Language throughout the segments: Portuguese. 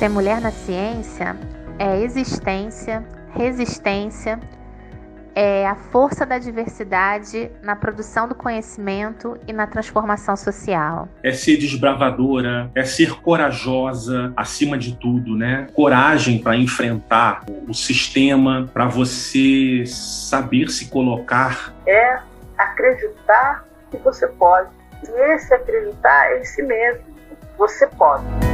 Ser mulher na ciência é existência, resistência, é a força da diversidade na produção do conhecimento e na transformação social. É ser desbravadora, é ser corajosa acima de tudo, né? Coragem para enfrentar o sistema, para você saber se colocar. É acreditar que você pode. E esse acreditar é em si mesmo. Você pode.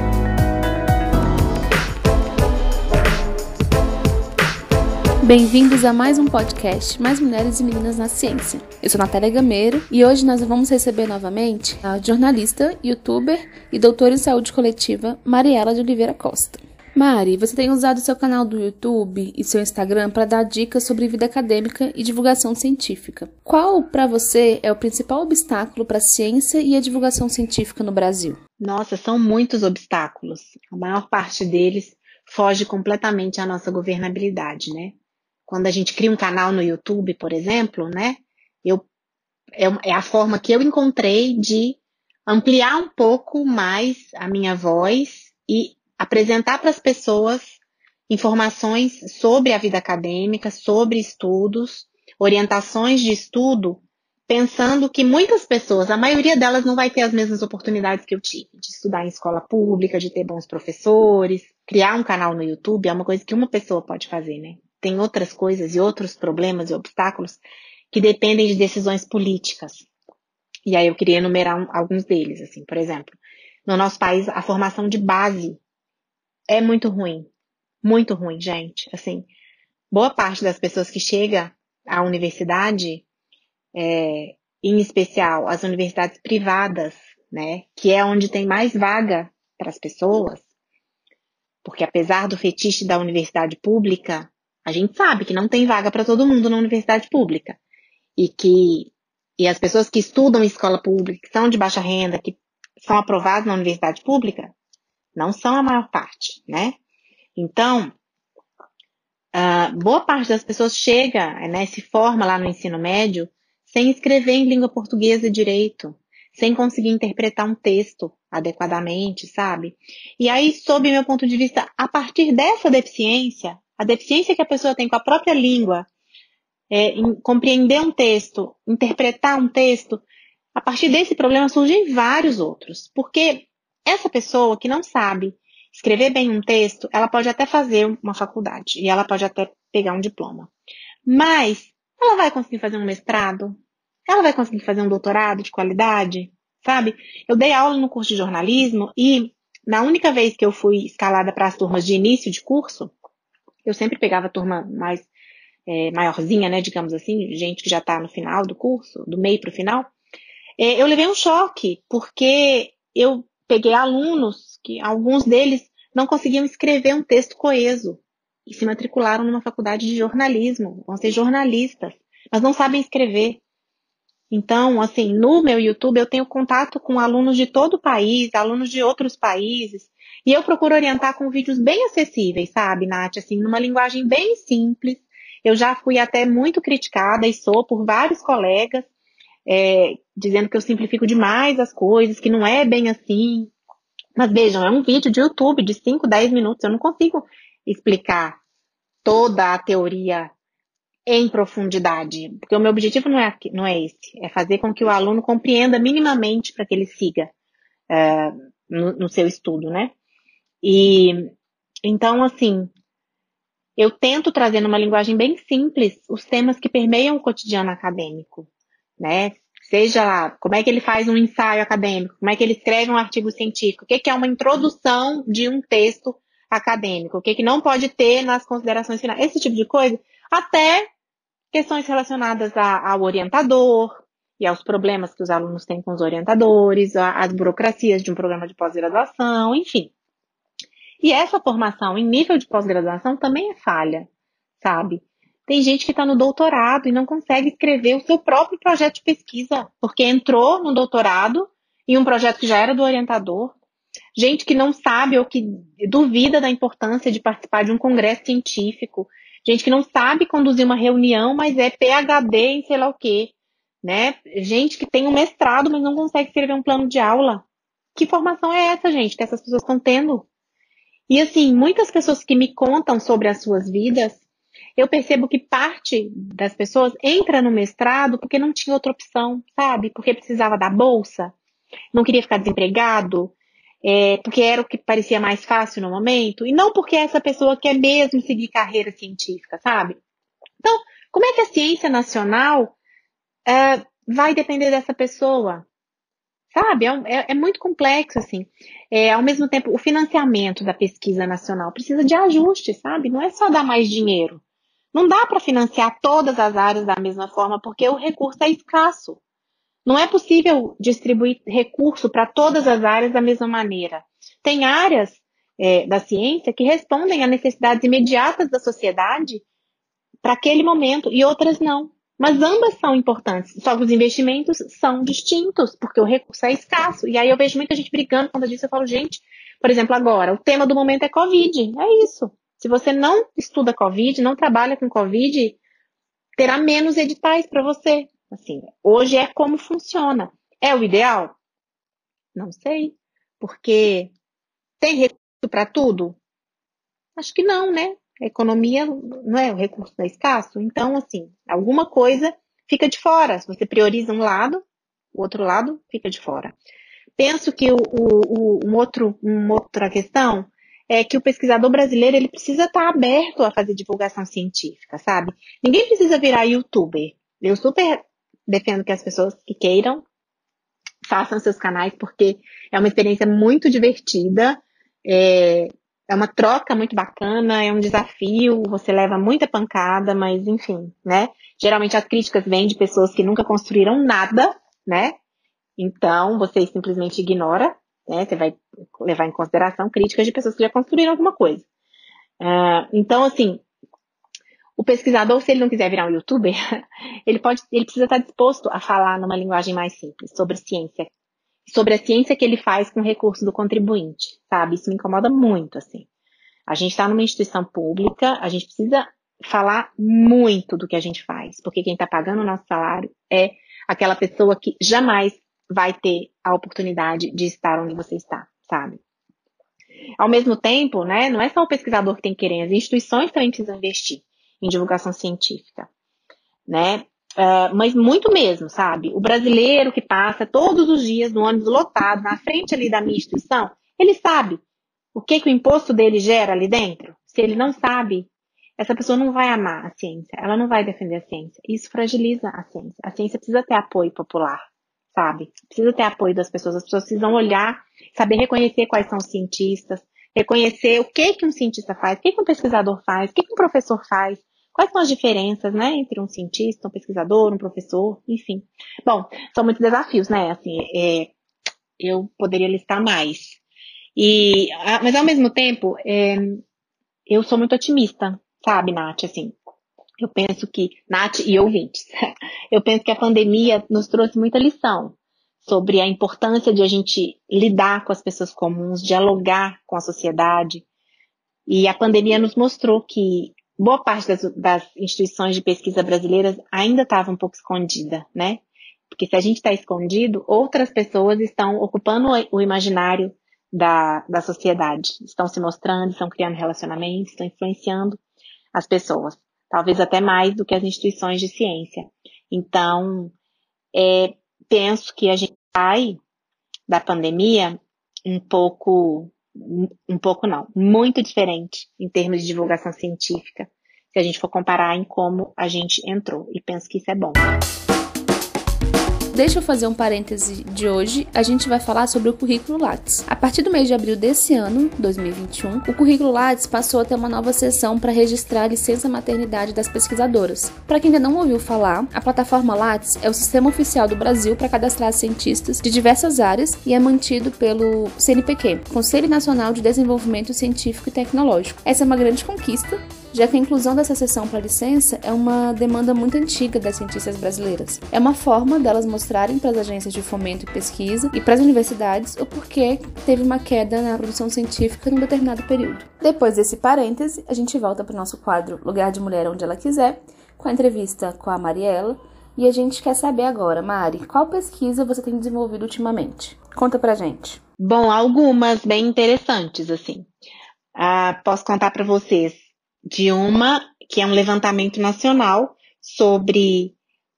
Bem-vindos a mais um podcast Mais Mulheres e Meninas na Ciência. Eu sou Natália Gameiro e hoje nós vamos receber novamente a jornalista, youtuber e doutora em saúde coletiva Mariela de Oliveira Costa. Mari, você tem usado seu canal do YouTube e seu Instagram para dar dicas sobre vida acadêmica e divulgação científica. Qual, para você, é o principal obstáculo para a ciência e a divulgação científica no Brasil? Nossa, são muitos obstáculos. A maior parte deles foge completamente à nossa governabilidade, né? Quando a gente cria um canal no YouTube, por exemplo, né? Eu, é, é a forma que eu encontrei de ampliar um pouco mais a minha voz e apresentar para as pessoas informações sobre a vida acadêmica, sobre estudos, orientações de estudo, pensando que muitas pessoas, a maioria delas não vai ter as mesmas oportunidades que eu tive, de estudar em escola pública, de ter bons professores, criar um canal no YouTube é uma coisa que uma pessoa pode fazer, né? Tem outras coisas e outros problemas e obstáculos que dependem de decisões políticas. E aí eu queria enumerar um, alguns deles, assim, por exemplo, no nosso país a formação de base é muito ruim, muito ruim, gente. Assim, boa parte das pessoas que chega à universidade, é, em especial as universidades privadas, né, que é onde tem mais vaga para as pessoas, porque apesar do fetiche da universidade pública, a gente sabe que não tem vaga para todo mundo na universidade pública. E que e as pessoas que estudam em escola pública, que são de baixa renda, que são aprovadas na universidade pública, não são a maior parte, né? Então, uh, boa parte das pessoas chega, né, se forma lá no ensino médio sem escrever em língua portuguesa direito, sem conseguir interpretar um texto adequadamente, sabe? E aí, sob meu ponto de vista, a partir dessa deficiência, a deficiência que a pessoa tem com a própria língua, é, em compreender um texto, interpretar um texto, a partir desse problema surgem vários outros. Porque essa pessoa que não sabe escrever bem um texto, ela pode até fazer uma faculdade e ela pode até pegar um diploma. Mas ela vai conseguir fazer um mestrado? Ela vai conseguir fazer um doutorado de qualidade? Sabe? Eu dei aula no curso de jornalismo e na única vez que eu fui escalada para as turmas de início de curso, eu sempre pegava a turma mais é, maiorzinha, né, digamos assim, gente que já está no final do curso, do meio para o final. É, eu levei um choque, porque eu peguei alunos que alguns deles não conseguiam escrever um texto coeso e se matricularam numa faculdade de jornalismo, vão ser jornalistas, mas não sabem escrever. Então, assim, no meu YouTube eu tenho contato com alunos de todo o país, alunos de outros países, e eu procuro orientar com vídeos bem acessíveis, sabe, Nath? Assim, numa linguagem bem simples. Eu já fui até muito criticada e sou por vários colegas, é, dizendo que eu simplifico demais as coisas, que não é bem assim. Mas vejam, é um vídeo de YouTube de 5, 10 minutos. Eu não consigo explicar toda a teoria em profundidade, porque o meu objetivo não é, não é esse, é fazer com que o aluno compreenda minimamente para que ele siga é, no, no seu estudo, né? E então, assim, eu tento trazer numa linguagem bem simples os temas que permeiam o cotidiano acadêmico, né? Seja lá, como é que ele faz um ensaio acadêmico, como é que ele escreve um artigo científico, o que, que é uma introdução de um texto acadêmico, o que, que não pode ter nas considerações finais, esse tipo de coisa, até questões relacionadas a, ao orientador e aos problemas que os alunos têm com os orientadores, as burocracias de um programa de pós-graduação, enfim. E essa formação em nível de pós-graduação também é falha, sabe? Tem gente que está no doutorado e não consegue escrever o seu próprio projeto de pesquisa, porque entrou no doutorado em um projeto que já era do orientador. Gente que não sabe ou que duvida da importância de participar de um congresso científico. Gente que não sabe conduzir uma reunião, mas é PhD em sei lá o quê. Né? Gente que tem um mestrado, mas não consegue escrever um plano de aula. Que formação é essa, gente, que essas pessoas estão tendo? E assim, muitas pessoas que me contam sobre as suas vidas, eu percebo que parte das pessoas entra no mestrado porque não tinha outra opção, sabe? Porque precisava da bolsa, não queria ficar desempregado, é, porque era o que parecia mais fácil no momento, e não porque essa pessoa quer mesmo seguir carreira científica, sabe? Então, como é que a ciência nacional é, vai depender dessa pessoa? Sabe? É, é, é muito complexo, assim. É, ao mesmo tempo, o financiamento da pesquisa nacional precisa de ajuste, sabe? Não é só dar mais dinheiro. Não dá para financiar todas as áreas da mesma forma, porque o recurso é escasso. Não é possível distribuir recurso para todas as áreas da mesma maneira. Tem áreas é, da ciência que respondem a necessidades imediatas da sociedade para aquele momento e outras não. Mas ambas são importantes, só que os investimentos são distintos, porque o recurso é escasso. E aí eu vejo muita gente brigando quando disso. Eu falo, gente, por exemplo, agora, o tema do momento é Covid. É isso. Se você não estuda Covid, não trabalha com Covid, terá menos editais para você. Assim, hoje é como funciona. É o ideal? Não sei. Porque tem recurso para tudo? Acho que não, né? A economia não é o recurso é escasso. Então, assim, alguma coisa fica de fora. Se você prioriza um lado, o outro lado fica de fora. Penso que o, o, um outro, uma outra questão é que o pesquisador brasileiro ele precisa estar aberto a fazer divulgação científica, sabe? Ninguém precisa virar youtuber. Eu super defendo que as pessoas que queiram façam seus canais, porque é uma experiência muito divertida, é, é uma troca muito bacana, é um desafio, você leva muita pancada, mas enfim, né? Geralmente as críticas vêm de pessoas que nunca construíram nada, né? Então, você simplesmente ignora né? Você vai levar em consideração críticas de pessoas que já construíram alguma coisa. Uh, então, assim, o pesquisador, se ele não quiser virar um youtuber, ele pode, ele precisa estar disposto a falar numa linguagem mais simples sobre ciência, sobre a ciência que ele faz com o recurso do contribuinte, sabe? Isso me incomoda muito, assim. A gente está numa instituição pública, a gente precisa falar muito do que a gente faz, porque quem está pagando o nosso salário é aquela pessoa que jamais vai ter a oportunidade de estar onde você está, sabe? Ao mesmo tempo, né, não é só o pesquisador que tem que querer, as instituições também precisam investir em divulgação científica, né? Uh, mas muito mesmo, sabe? O brasileiro que passa todos os dias no ônibus lotado, na frente ali da minha instituição, ele sabe o que, que o imposto dele gera ali dentro? Se ele não sabe, essa pessoa não vai amar a ciência, ela não vai defender a ciência. Isso fragiliza a ciência. A ciência precisa ter apoio popular sabe? Precisa ter apoio das pessoas, as pessoas precisam olhar, saber reconhecer quais são os cientistas, reconhecer o que que um cientista faz, o que que um pesquisador faz, o que que um professor faz, quais são as diferenças, né, entre um cientista, um pesquisador, um professor, enfim. Bom, são muitos desafios, né, assim, é, eu poderia listar mais. E, mas ao mesmo tempo, é, eu sou muito otimista, sabe, Nath, assim, eu penso que, Nath e ouvintes, eu penso que a pandemia nos trouxe muita lição sobre a importância de a gente lidar com as pessoas comuns, dialogar com a sociedade. E a pandemia nos mostrou que boa parte das, das instituições de pesquisa brasileiras ainda estava um pouco escondida, né? Porque se a gente está escondido, outras pessoas estão ocupando o imaginário da, da sociedade, estão se mostrando, estão criando relacionamentos, estão influenciando as pessoas talvez até mais do que as instituições de ciência. Então, é, penso que a gente sai da pandemia um pouco, um pouco não, muito diferente em termos de divulgação científica, se a gente for comparar em como a gente entrou. E penso que isso é bom. Deixa eu fazer um parêntese de hoje, a gente vai falar sobre o currículo Lattes. A partir do mês de abril desse ano, 2021, o currículo Lattes passou a ter uma nova seção para registrar a licença maternidade das pesquisadoras. Para quem ainda não ouviu falar, a plataforma Lattes é o sistema oficial do Brasil para cadastrar cientistas de diversas áreas e é mantido pelo CNPq, Conselho Nacional de Desenvolvimento Científico e Tecnológico. Essa é uma grande conquista já que a inclusão dessa seção para licença é uma demanda muito antiga das cientistas brasileiras. É uma forma delas mostrarem para as agências de fomento e pesquisa e para as universidades o porquê teve uma queda na produção científica num determinado período. Depois desse parêntese, a gente volta para o nosso quadro Lugar de Mulher Onde Ela Quiser, com a entrevista com a Mariela. E a gente quer saber agora, Mari, qual pesquisa você tem desenvolvido ultimamente? Conta pra gente. Bom, algumas bem interessantes, assim. uh, posso contar para vocês de uma que é um levantamento nacional sobre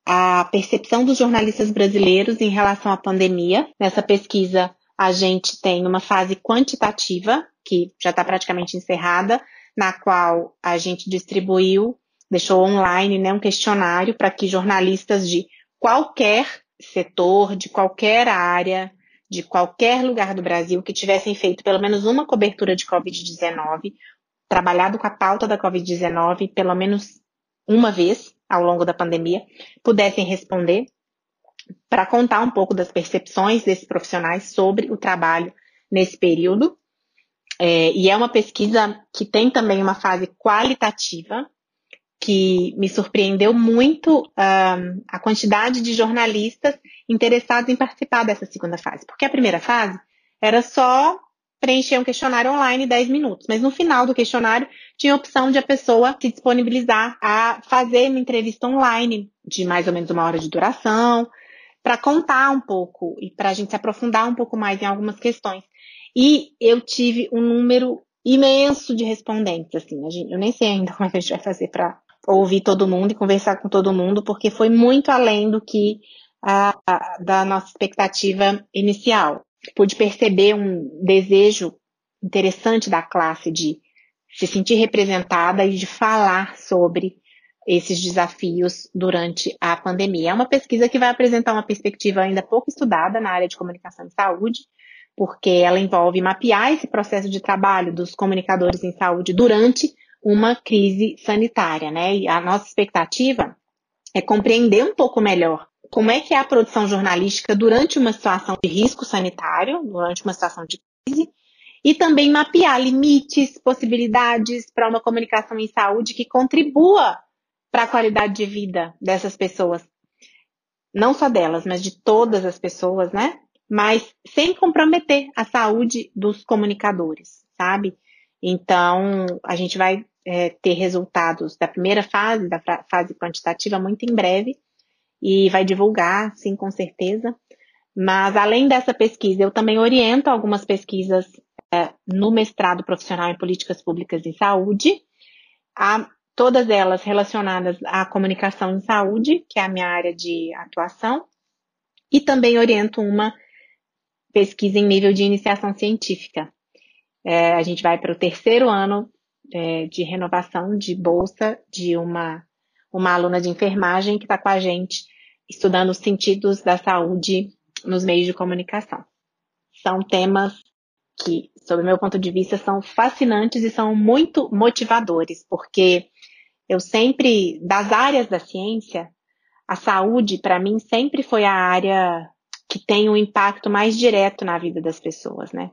a percepção dos jornalistas brasileiros em relação à pandemia. Nessa pesquisa, a gente tem uma fase quantitativa, que já está praticamente encerrada, na qual a gente distribuiu, deixou online né, um questionário para que jornalistas de qualquer setor, de qualquer área, de qualquer lugar do Brasil que tivessem feito pelo menos uma cobertura de Covid-19, trabalhado com a pauta da Covid-19 pelo menos uma vez ao longo da pandemia, pudessem responder para contar um pouco das percepções desses profissionais sobre o trabalho nesse período. É, e é uma pesquisa que tem também uma fase qualitativa, que me surpreendeu muito a quantidade de jornalistas interessados em participar dessa segunda fase. Porque a primeira fase era só preencher um questionário online 10 minutos, mas no final do questionário tinha a opção de a pessoa se disponibilizar a fazer uma entrevista online de mais ou menos uma hora de duração, para contar um pouco e para a gente se aprofundar um pouco mais em algumas questões. E eu tive um número imenso de respondentes, assim, eu nem sei ainda como é a gente vai fazer para ouvir todo mundo e conversar com todo mundo, porque foi muito além do que a, a, da nossa expectativa inicial. Pude perceber um desejo interessante da classe de se sentir representada e de falar sobre esses desafios durante a pandemia. É uma pesquisa que vai apresentar uma perspectiva ainda pouco estudada na área de comunicação e saúde, porque ela envolve mapear esse processo de trabalho dos comunicadores em saúde durante uma crise sanitária, né? E a nossa expectativa é compreender um pouco melhor como é que é a produção jornalística durante uma situação de risco sanitário, durante uma situação de crise, e também mapear limites, possibilidades para uma comunicação em saúde que contribua para a qualidade de vida dessas pessoas. Não só delas, mas de todas as pessoas, né? Mas sem comprometer a saúde dos comunicadores, sabe? Então, a gente vai é, ter resultados da primeira fase, da fase quantitativa, muito em breve, e vai divulgar, sim, com certeza. Mas, além dessa pesquisa, eu também oriento algumas pesquisas é, no mestrado profissional em políticas públicas em saúde, a, todas elas relacionadas à comunicação em saúde, que é a minha área de atuação, e também oriento uma pesquisa em nível de iniciação científica. É, a gente vai para o terceiro ano é, de renovação de bolsa de uma, uma aluna de enfermagem que está com a gente estudando os sentidos da saúde nos meios de comunicação. São temas que, sob meu ponto de vista, são fascinantes e são muito motivadores, porque eu sempre, das áreas da ciência, a saúde, para mim, sempre foi a área que tem um impacto mais direto na vida das pessoas, né?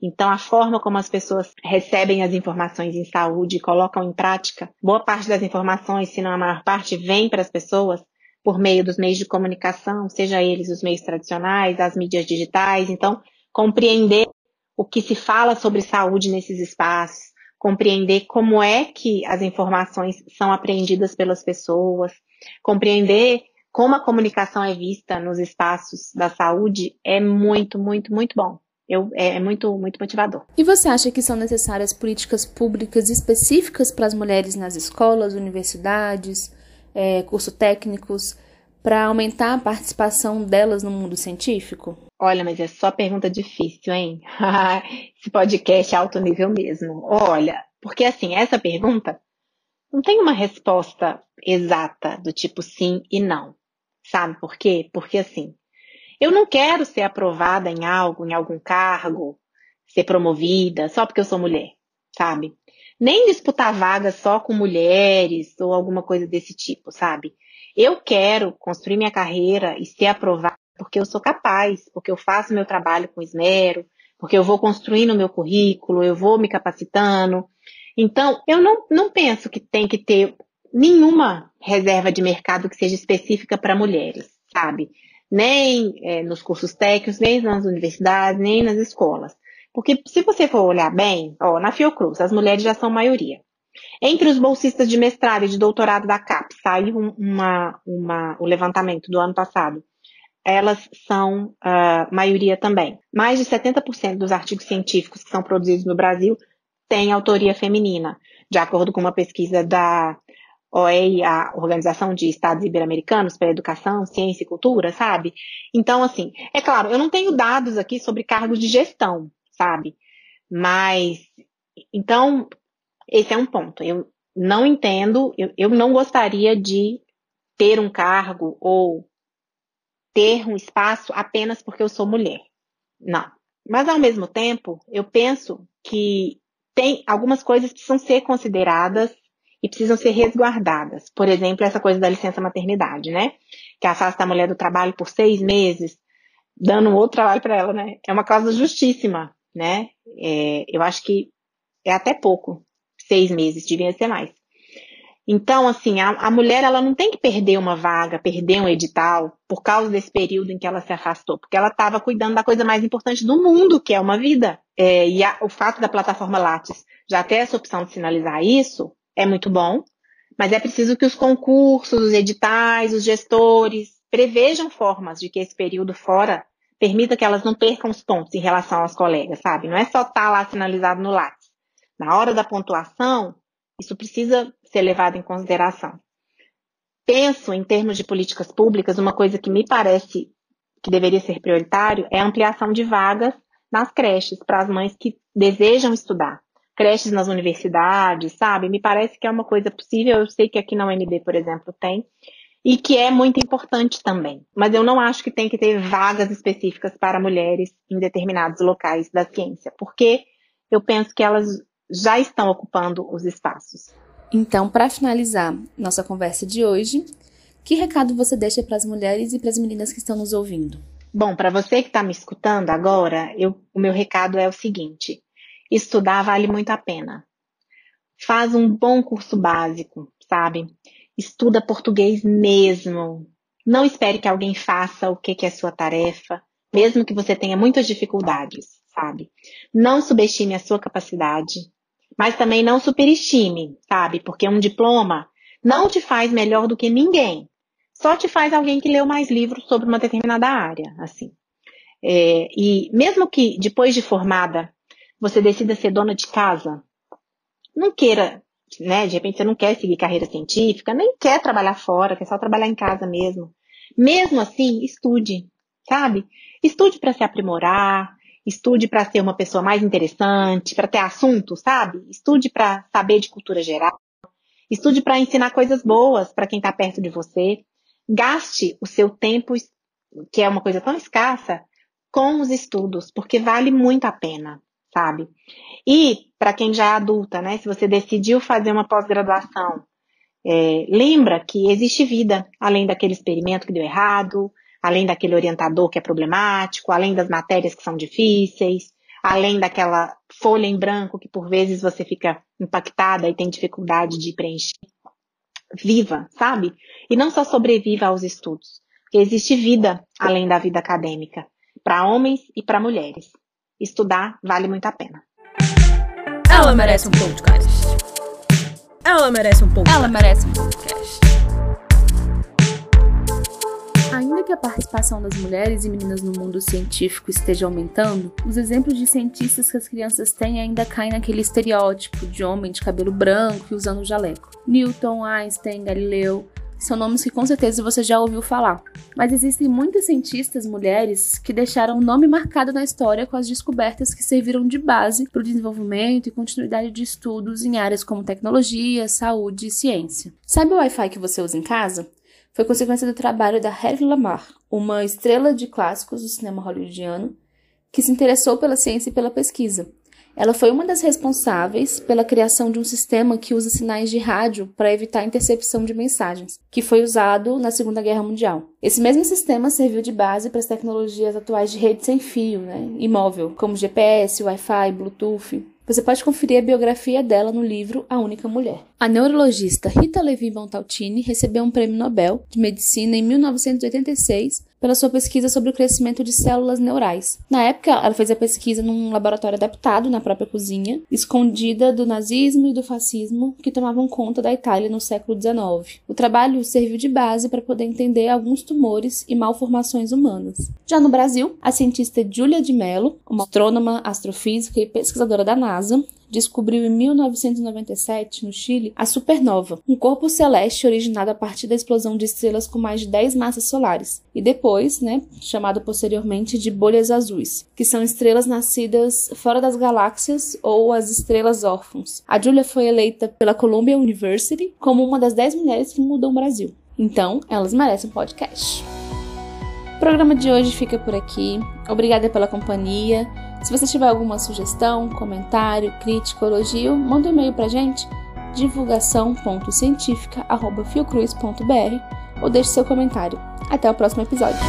Então, a forma como as pessoas recebem as informações em saúde e colocam em prática, boa parte das informações, se não a maior parte, vem para as pessoas por meio dos meios de comunicação, seja eles os meios tradicionais, as mídias digitais. Então, compreender o que se fala sobre saúde nesses espaços, compreender como é que as informações são apreendidas pelas pessoas, compreender como a comunicação é vista nos espaços da saúde é muito, muito, muito bom eu, é, é, muito, muito motivador. E você acha que são necessárias políticas públicas específicas para as mulheres nas escolas, universidades, é, cursos técnicos, para aumentar a participação delas no mundo científico? Olha, mas é só pergunta difícil, hein? Esse podcast é alto nível mesmo. Olha, porque assim, essa pergunta não tem uma resposta exata do tipo sim e não. Sabe por quê? Porque assim, eu não quero ser aprovada em algo, em algum cargo, ser promovida só porque eu sou mulher, sabe? Nem disputar vagas só com mulheres ou alguma coisa desse tipo, sabe? Eu quero construir minha carreira e ser aprovada porque eu sou capaz, porque eu faço meu trabalho com esmero, porque eu vou construindo meu currículo, eu vou me capacitando. Então, eu não, não penso que tem que ter nenhuma reserva de mercado que seja específica para mulheres, sabe? Nem é, nos cursos técnicos, nem nas universidades, nem nas escolas. Porque se você for olhar bem, ó, na Fiocruz, as mulheres já são maioria. Entre os bolsistas de mestrado e de doutorado da CAP, saiu uma, uma, o levantamento do ano passado. Elas são uh, maioria também. Mais de 70% dos artigos científicos que são produzidos no Brasil têm autoria feminina, de acordo com uma pesquisa da OEI, a Organização de Estados Ibero-Americanos para Educação, Ciência e Cultura, sabe? Então, assim, é claro, eu não tenho dados aqui sobre cargos de gestão, sabe? Mas, então, esse é um ponto. Eu não entendo, eu, eu não gostaria de ter um cargo ou ter um espaço apenas porque eu sou mulher. Não. Mas, ao mesmo tempo, eu penso que tem algumas coisas que precisam ser consideradas e precisam ser resguardadas. Por exemplo, essa coisa da licença maternidade, né? Que afasta a mulher do trabalho por seis meses, dando outro trabalho para ela, né? É uma causa justíssima, né? É, eu acho que é até pouco, seis meses, devia ser mais. Então, assim, a, a, mulher ela não tem que perder uma vaga, perder um edital por causa desse período em que ela se afastou, porque ela estava cuidando da coisa mais importante do mundo, que é uma vida. É, e a, o fato da plataforma Lattes já ter essa opção de sinalizar isso é muito bom, mas é preciso que os concursos, os editais, os gestores prevejam formas de que esse período fora permita que elas não percam os pontos em relação aos colegas, sabe? Não é só estar tá lá sinalizado no Lattes. Na hora da pontuação, isso precisa ser levado em consideração. Penso, em termos de políticas públicas, uma coisa que me parece que deveria ser prioritário é a ampliação de vagas nas creches para as mães que desejam estudar creches nas universidades, sabe? Me parece que é uma coisa possível. Eu sei que aqui na UNB, por exemplo, tem. E que é muito importante também. Mas eu não acho que tem que ter vagas específicas para mulheres em determinados locais da ciência, porque eu penso que elas já estão ocupando os espaços. Então, para finalizar nossa conversa de hoje, que recado você deixa para as mulheres e para as meninas que estão nos ouvindo? Bom, para você que está me escutando agora, eu, o meu recado é o seguinte: Estudar vale muito a pena. Faz um bom curso básico, sabe? Estuda português mesmo. Não espere que alguém faça o que, que é sua tarefa, mesmo que você tenha muitas dificuldades, sabe? Não subestime a sua capacidade, mas também não superestime, sabe? Porque um diploma não te faz melhor do que ninguém. Só te faz alguém que leu mais livros sobre uma determinada área, assim. É, e mesmo que depois de formada você decida ser dona de casa, não queira, né? De repente você não quer seguir carreira científica, nem quer trabalhar fora, quer só trabalhar em casa mesmo. Mesmo assim, estude, sabe? Estude para se aprimorar, estude para ser uma pessoa mais interessante, para ter assunto, sabe? Estude para saber de cultura geral, estude para ensinar coisas boas para quem está perto de você. Gaste o seu tempo, que é uma coisa tão escassa, com os estudos, porque vale muito a pena sabe? E para quem já é adulta, né? Se você decidiu fazer uma pós-graduação, é, lembra que existe vida além daquele experimento que deu errado, além daquele orientador que é problemático, além das matérias que são difíceis, além daquela folha em branco que por vezes você fica impactada e tem dificuldade de preencher. Viva, sabe? E não só sobreviva aos estudos, existe vida além da vida acadêmica, para homens e para mulheres estudar vale muito a pena. Ela merece um podcast. Ela merece um podcast. Ela merece um podcast. Ainda que a participação das mulheres e meninas no mundo científico esteja aumentando, os exemplos de cientistas que as crianças têm ainda caem naquele estereótipo de homem de cabelo branco e usando jaleco. Newton, Einstein, Galileu, são nomes que com certeza você já ouviu falar. Mas existem muitas cientistas mulheres que deixaram um nome marcado na história com as descobertas que serviram de base para o desenvolvimento e continuidade de estudos em áreas como tecnologia, saúde e ciência. Sabe o Wi-Fi que você usa em casa? Foi consequência do trabalho da Harry Lamar, uma estrela de clássicos do cinema hollywoodiano, que se interessou pela ciência e pela pesquisa. Ela foi uma das responsáveis pela criação de um sistema que usa sinais de rádio para evitar a intercepção de mensagens, que foi usado na Segunda Guerra Mundial. Esse mesmo sistema serviu de base para as tecnologias atuais de rede sem fio, né, imóvel, como GPS, Wi-Fi, Bluetooth. Você pode conferir a biografia dela no livro A Única Mulher. A neurologista Rita Levi Montalcini recebeu um prêmio Nobel de Medicina em 1986 pela sua pesquisa sobre o crescimento de células neurais. Na época, ela fez a pesquisa num laboratório adaptado na própria cozinha, escondida do nazismo e do fascismo que tomavam conta da Itália no século XIX. O trabalho serviu de base para poder entender alguns tumores e malformações humanas. Já no Brasil, a cientista Julia de Mello, uma astrônoma, astrofísica e pesquisadora da NASA, descobriu em 1997, no Chile, a supernova, um corpo celeste originado a partir da explosão de estrelas com mais de 10 massas solares, e depois, né, chamado posteriormente de bolhas azuis, que são estrelas nascidas fora das galáxias ou as estrelas órfãos. A Julia foi eleita pela Columbia University como uma das 10 mulheres que mudam o Brasil. Então, elas merecem um podcast. O programa de hoje fica por aqui. Obrigada pela companhia. Se você tiver alguma sugestão, comentário, crítica, elogio, manda um e-mail pra gente divulgação.cientifica.fiocruz.br ou deixe seu comentário. Até o próximo episódio.